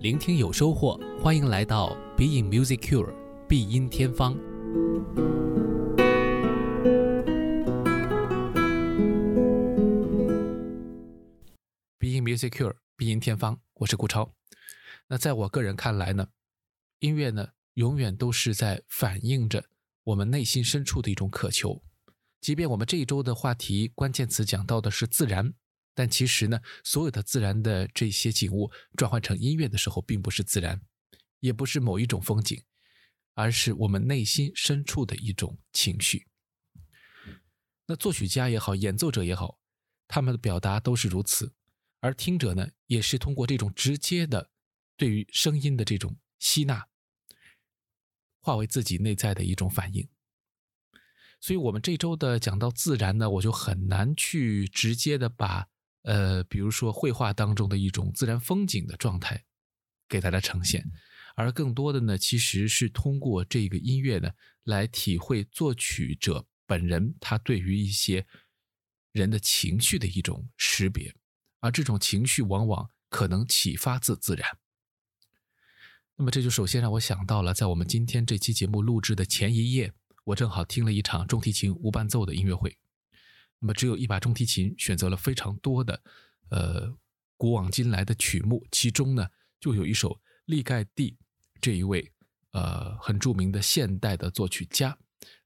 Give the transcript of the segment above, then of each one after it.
聆听有收获，欢迎来到 Being Music Cure 必音天方。Being Music Cure 必音天方，我是顾超。那在我个人看来呢，音乐呢永远都是在反映着我们内心深处的一种渴求。即便我们这一周的话题关键词讲到的是自然，但其实呢，所有的自然的这些景物转换成音乐的时候，并不是自然，也不是某一种风景，而是我们内心深处的一种情绪。那作曲家也好，演奏者也好，他们的表达都是如此，而听者呢，也是通过这种直接的对于声音的这种吸纳，化为自己内在的一种反应。所以，我们这周的讲到自然呢，我就很难去直接的把，呃，比如说绘画当中的一种自然风景的状态给大家呈现，而更多的呢，其实是通过这个音乐呢，来体会作曲者本人他对于一些人的情绪的一种识别，而这种情绪往往可能启发自自然。那么，这就首先让我想到了，在我们今天这期节目录制的前一夜。我正好听了一场中提琴无伴奏的音乐会，那么只有一把中提琴，选择了非常多的，呃，古往今来的曲目，其中呢就有一首利盖蒂这一位呃很著名的现代的作曲家，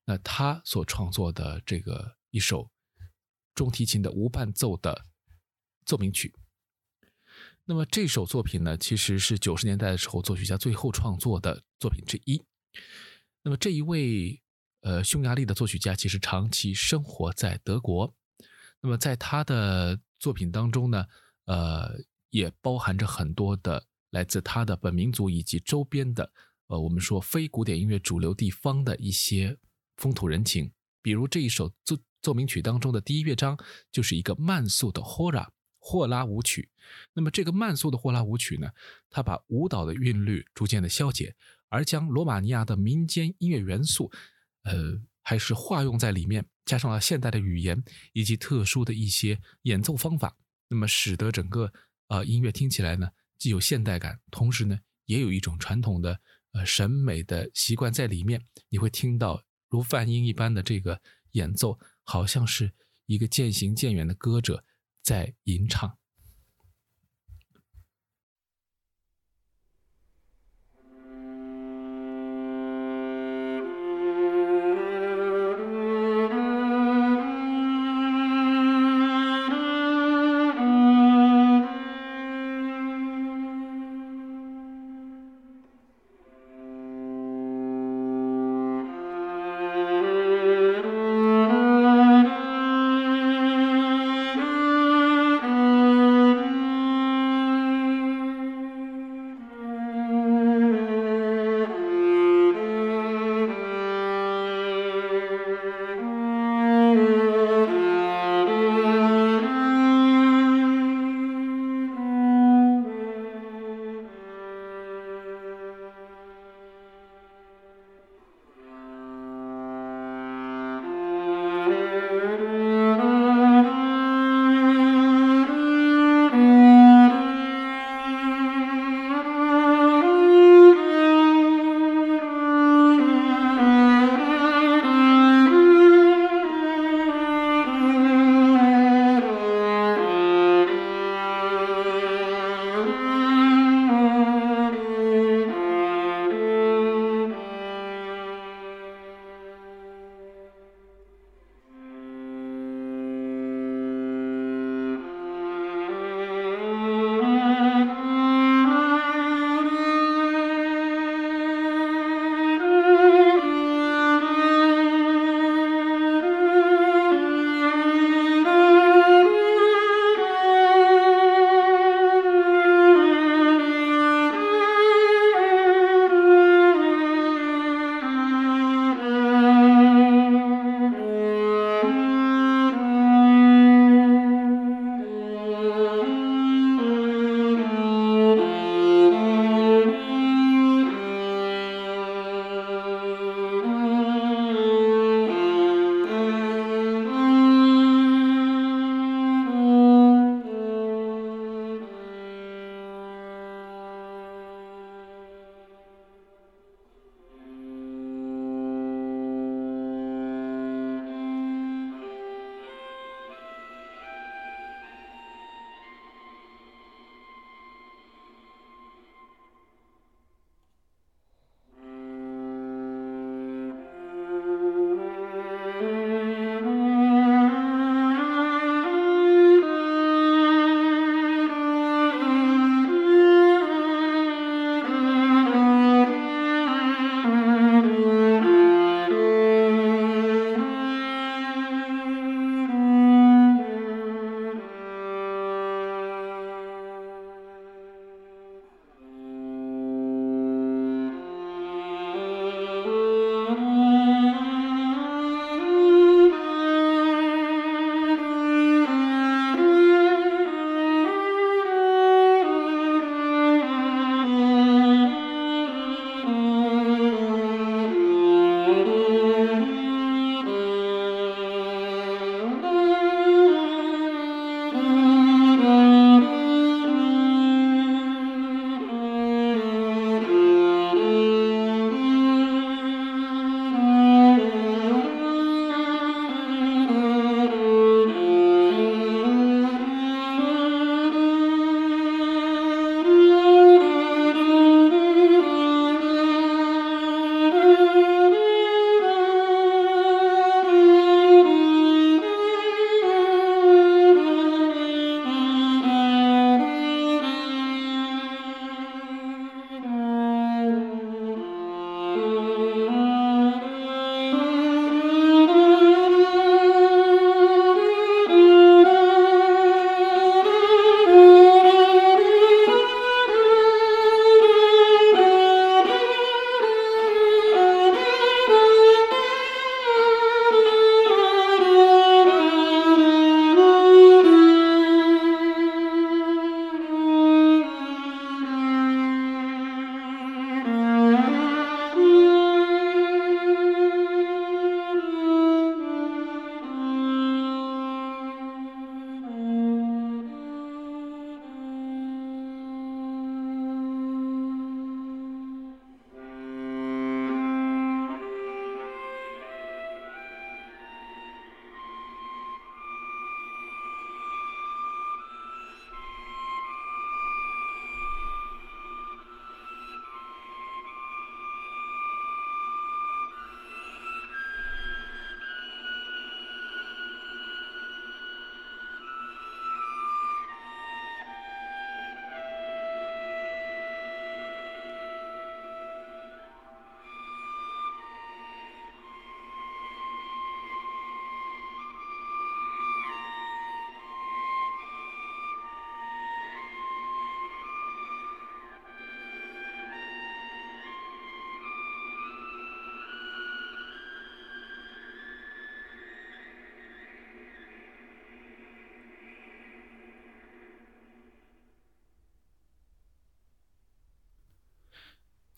那他所创作的这个一首中提琴的无伴奏的奏鸣曲。那么这首作品呢，其实是九十年代的时候作曲家最后创作的作品之一。那么这一位。呃，匈牙利的作曲家其实长期生活在德国，那么在他的作品当中呢，呃，也包含着很多的来自他的本民族以及周边的，呃，我们说非古典音乐主流地方的一些风土人情。比如这一首奏奏鸣曲当中的第一乐章就是一个慢速的霍拉霍拉舞曲。那么这个慢速的霍拉舞曲呢，它把舞蹈的韵律逐渐的消解，而将罗马尼亚的民间音乐元素。呃，还是化用在里面，加上了现代的语言以及特殊的一些演奏方法，那么使得整个呃音乐听起来呢，既有现代感，同时呢，也有一种传统的呃审美的习惯在里面。你会听到如梵音一般的这个演奏，好像是一个渐行渐远的歌者在吟唱。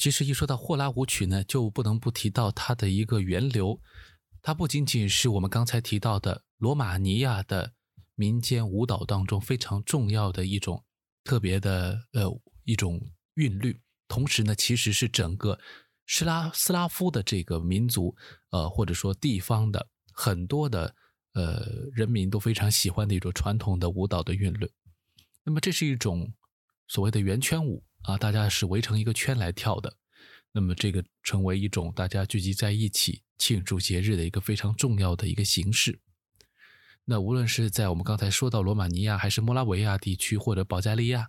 其实一说到霍拉舞曲呢，就不能不提到它的一个源流。它不仅仅是我们刚才提到的罗马尼亚的民间舞蹈当中非常重要的一种特别的呃一种韵律，同时呢，其实是整个斯拉斯拉夫的这个民族呃或者说地方的很多的呃人民都非常喜欢的一种传统的舞蹈的韵律。那么这是一种所谓的圆圈舞啊，大家是围成一个圈来跳的。那么这个成为一种大家聚集在一起。庆祝节日的一个非常重要的一个形式。那无论是在我们刚才说到罗马尼亚，还是莫拉维亚地区，或者保加利亚，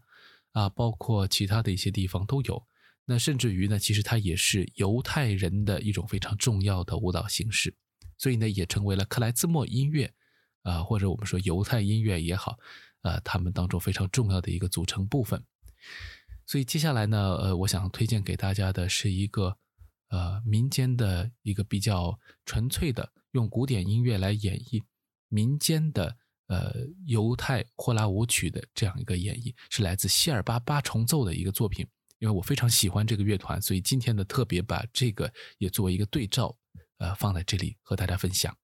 啊，包括其他的一些地方都有。那甚至于呢，其实它也是犹太人的一种非常重要的舞蹈形式，所以呢，也成为了克莱兹莫音乐，啊，或者我们说犹太音乐也好，啊，他们当中非常重要的一个组成部分。所以接下来呢，呃，我想推荐给大家的是一个。呃，民间的一个比较纯粹的，用古典音乐来演绎民间的呃犹太霍拉舞曲的这样一个演绎，是来自希尔巴八重奏的一个作品。因为我非常喜欢这个乐团，所以今天呢特别把这个也作为一个对照，呃，放在这里和大家分享。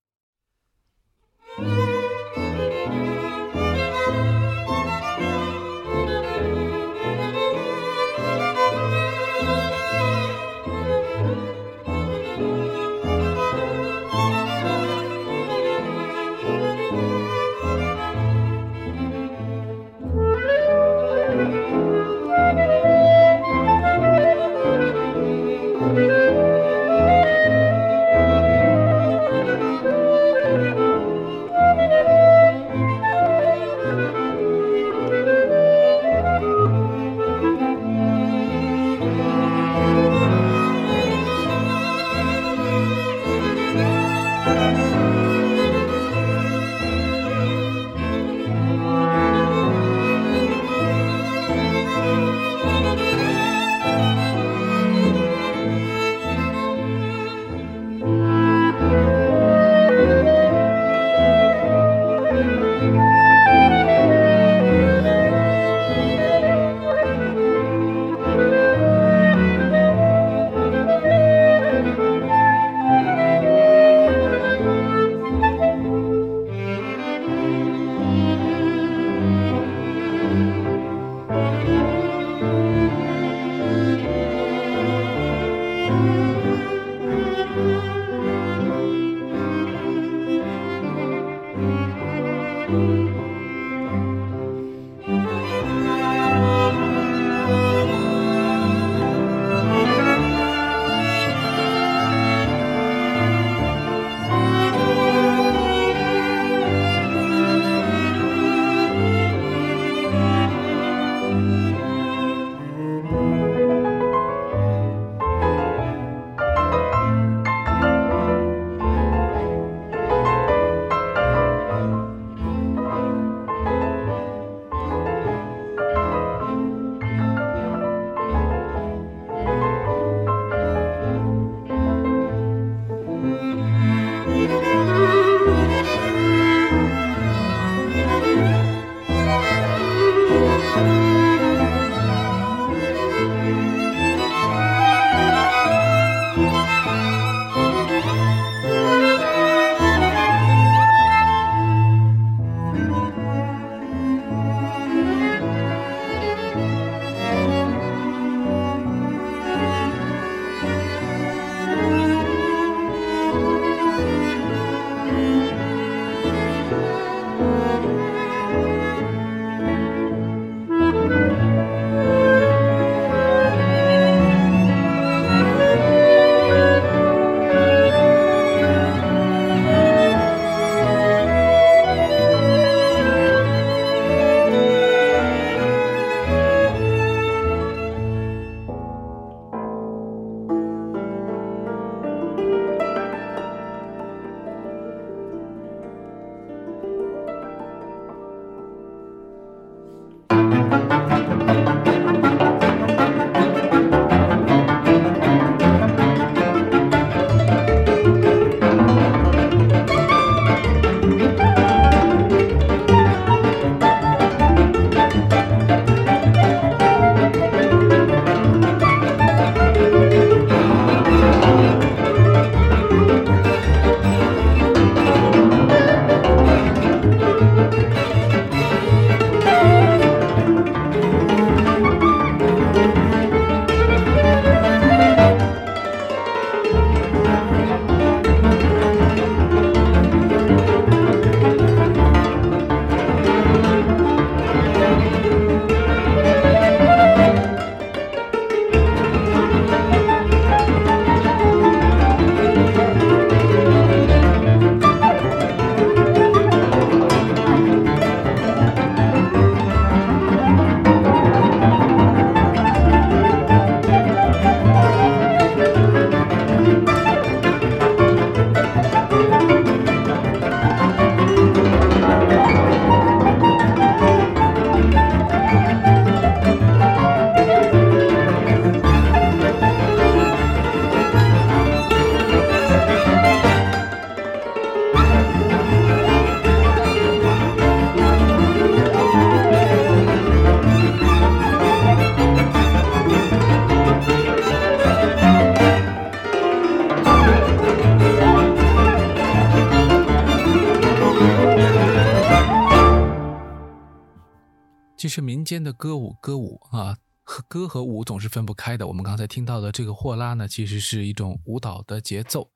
歌舞啊，和歌和舞总是分不开的。我们刚才听到的这个霍拉呢，其实是一种舞蹈的节奏。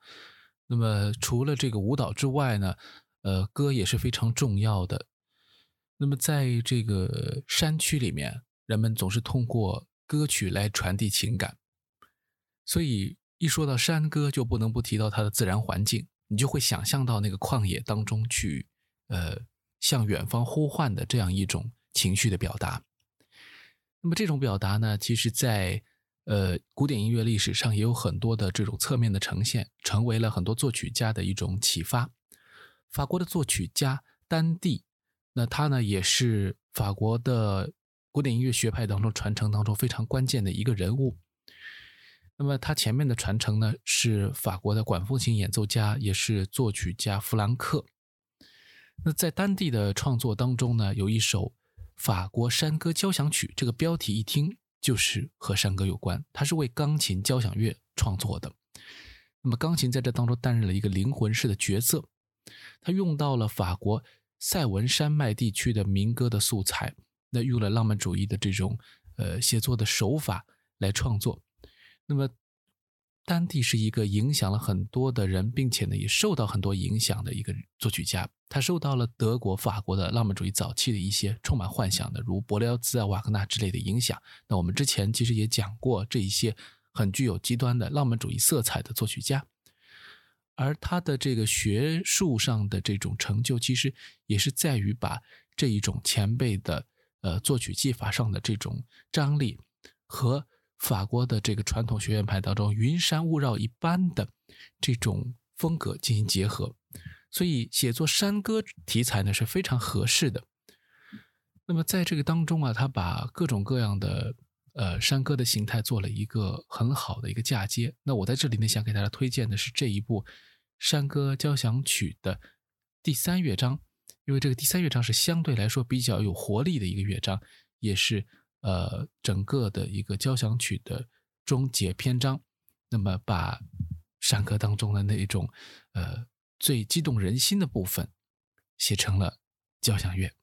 那么除了这个舞蹈之外呢，呃，歌也是非常重要的。那么在这个山区里面，人们总是通过歌曲来传递情感。所以一说到山歌，就不能不提到它的自然环境，你就会想象到那个旷野当中去，呃，向远方呼唤的这样一种情绪的表达。那么这种表达呢，其实在呃古典音乐历史上也有很多的这种侧面的呈现，成为了很多作曲家的一种启发。法国的作曲家丹蒂，那他呢也是法国的古典音乐学派当中传承当中非常关键的一个人物。那么他前面的传承呢，是法国的管风琴演奏家，也是作曲家弗兰克。那在丹蒂的创作当中呢，有一首法国山歌交响曲，这个标题一听就是和山歌有关。它是为钢琴交响乐创作的。那么钢琴在这当中担任了一个灵魂式的角色，他用到了法国塞文山脉地区的民歌的素材，那用了浪漫主义的这种呃写作的手法来创作。那么，丹蒂是一个影响了很多的人，并且呢，也受到很多影响的一个作曲家。他受到了德国、法国的浪漫主义早期的一些充满幻想的，如伯辽兹啊、瓦格纳之类的影响。那我们之前其实也讲过这一些很具有极端的浪漫主义色彩的作曲家，而他的这个学术上的这种成就，其实也是在于把这一种前辈的呃作曲技法上的这种张力和。法国的这个传统学院派当中，云山雾绕一般的这种风格进行结合，所以写作山歌题材呢是非常合适的。那么在这个当中啊，他把各种各样的呃山歌的形态做了一个很好的一个嫁接。那我在这里呢想给大家推荐的是这一部山歌交响曲的第三乐章，因为这个第三乐章是相对来说比较有活力的一个乐章，也是。呃，整个的一个交响曲的终结篇章，那么把山歌当中的那一种呃最激动人心的部分写成了交响乐。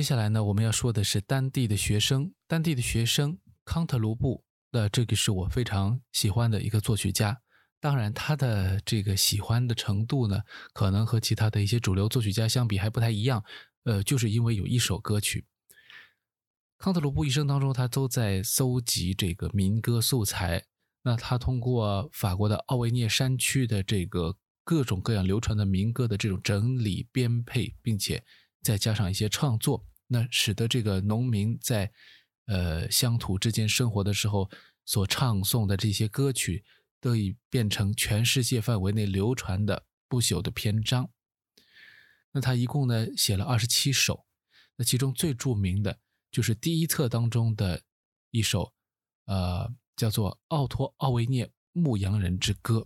接下来呢，我们要说的是丹地的学生，丹地的学生康特卢布。那这个是我非常喜欢的一个作曲家。当然，他的这个喜欢的程度呢，可能和其他的一些主流作曲家相比还不太一样。呃，就是因为有一首歌曲，康特鲁布一生当中，他都在搜集这个民歌素材。那他通过法国的奥维涅山区的这个各种各样流传的民歌的这种整理编配，并且再加上一些创作，那使得这个农民在呃乡土之间生活的时候所唱诵的这些歌曲。得以变成全世界范围内流传的不朽的篇章。那他一共呢写了二十七首，那其中最著名的就是第一册当中的一首，呃，叫做《奥托·奥维涅牧羊人之歌》。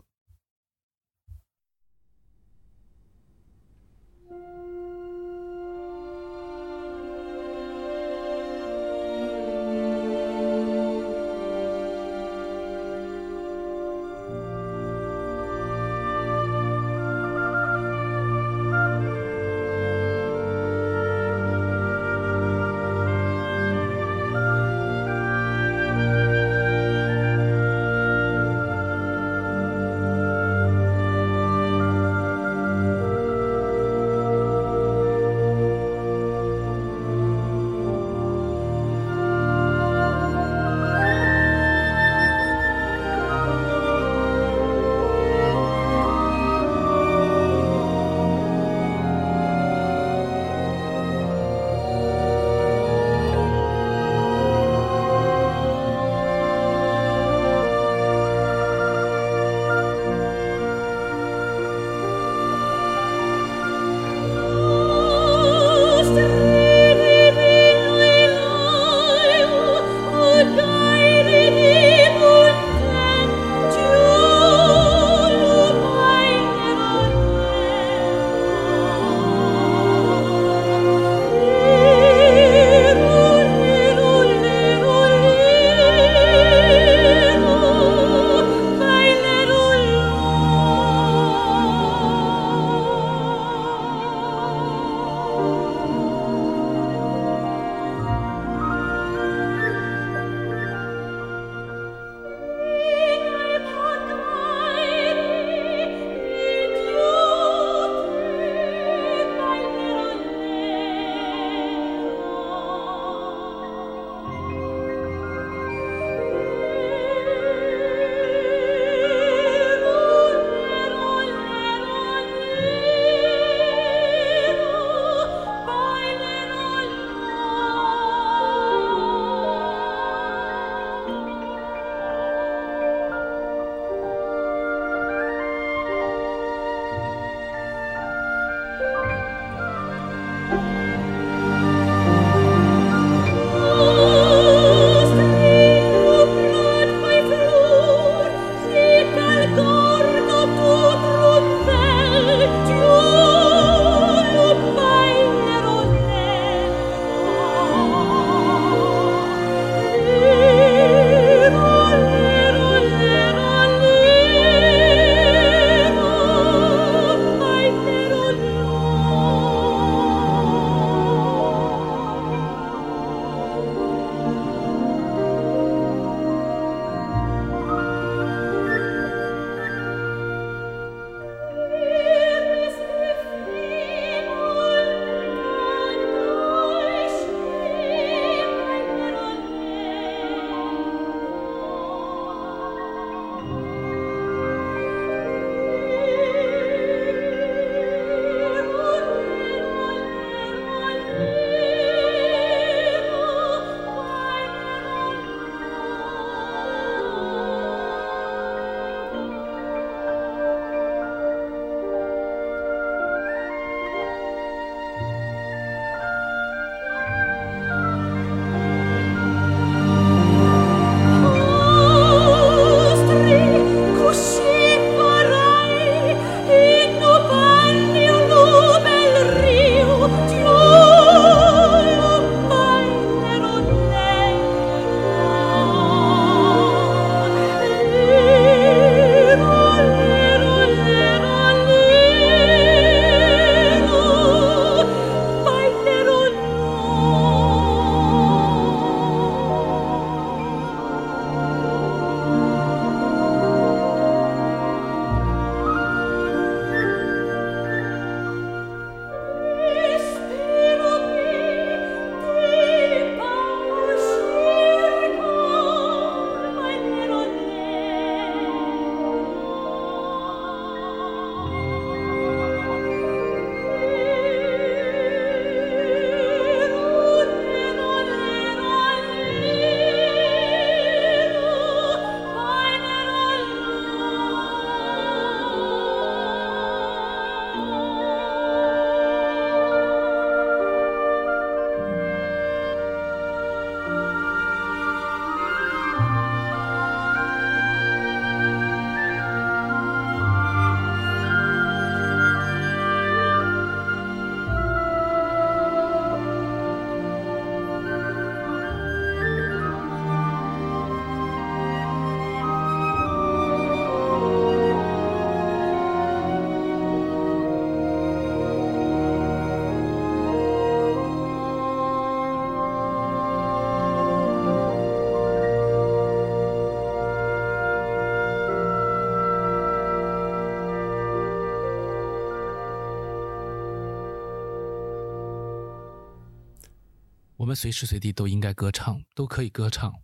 随时随地都应该歌唱，都可以歌唱。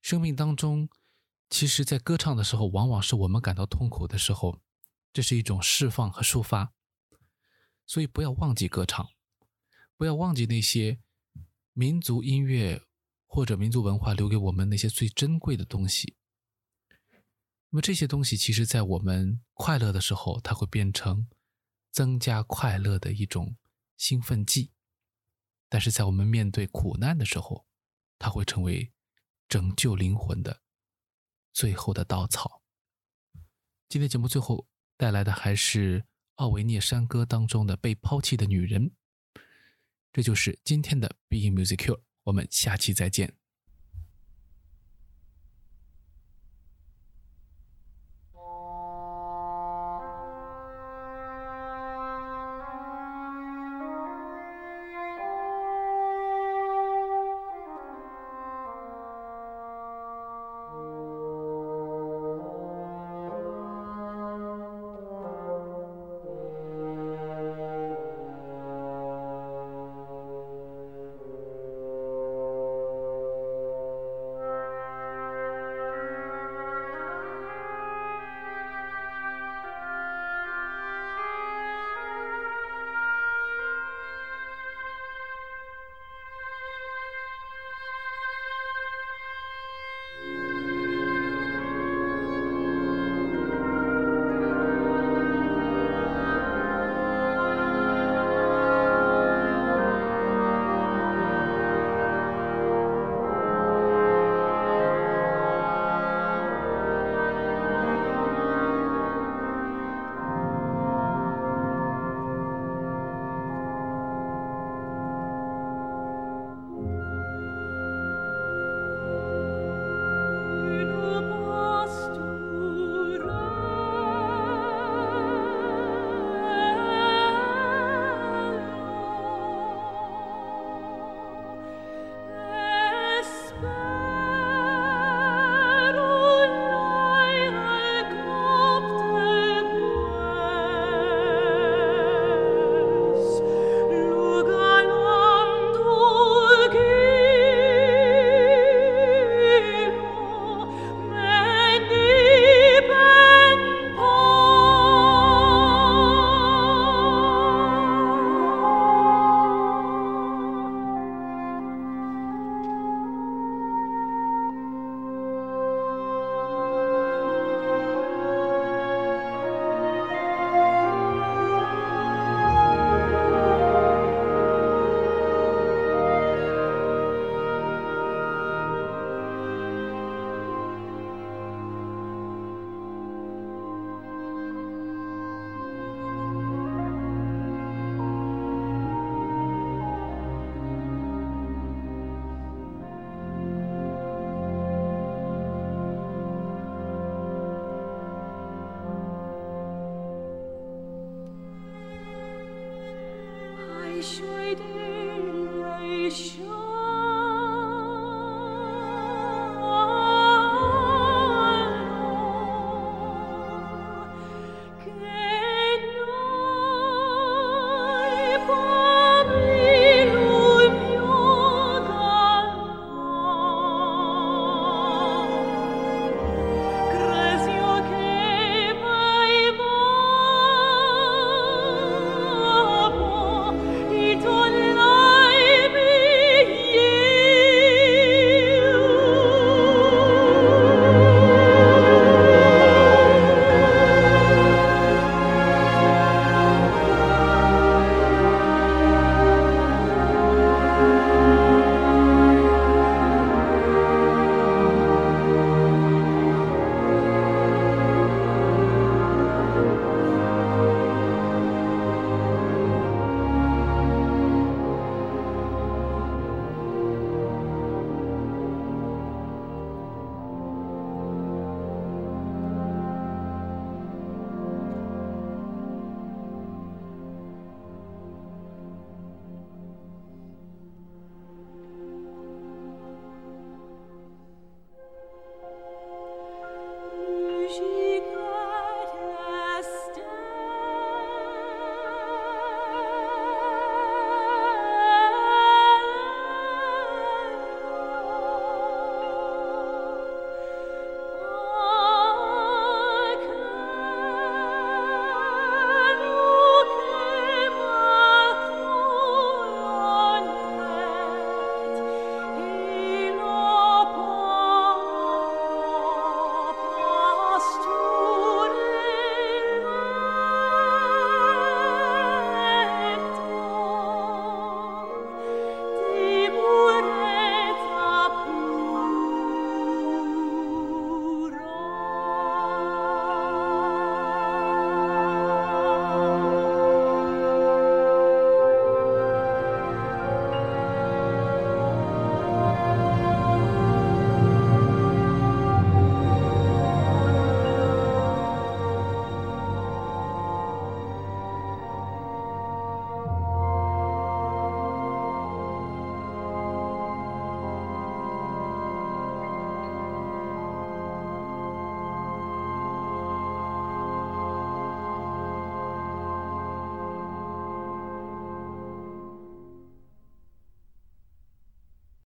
生命当中，其实，在歌唱的时候，往往是我们感到痛苦的时候，这是一种释放和抒发。所以，不要忘记歌唱，不要忘记那些民族音乐或者民族文化留给我们那些最珍贵的东西。那么，这些东西其实，在我们快乐的时候，它会变成增加快乐的一种兴奋剂。但是在我们面对苦难的时候，它会成为拯救灵魂的最后的稻草。今天节目最后带来的还是奥维涅山歌当中的《被抛弃的女人》。这就是今天的 Being Music Cure，我们下期再见。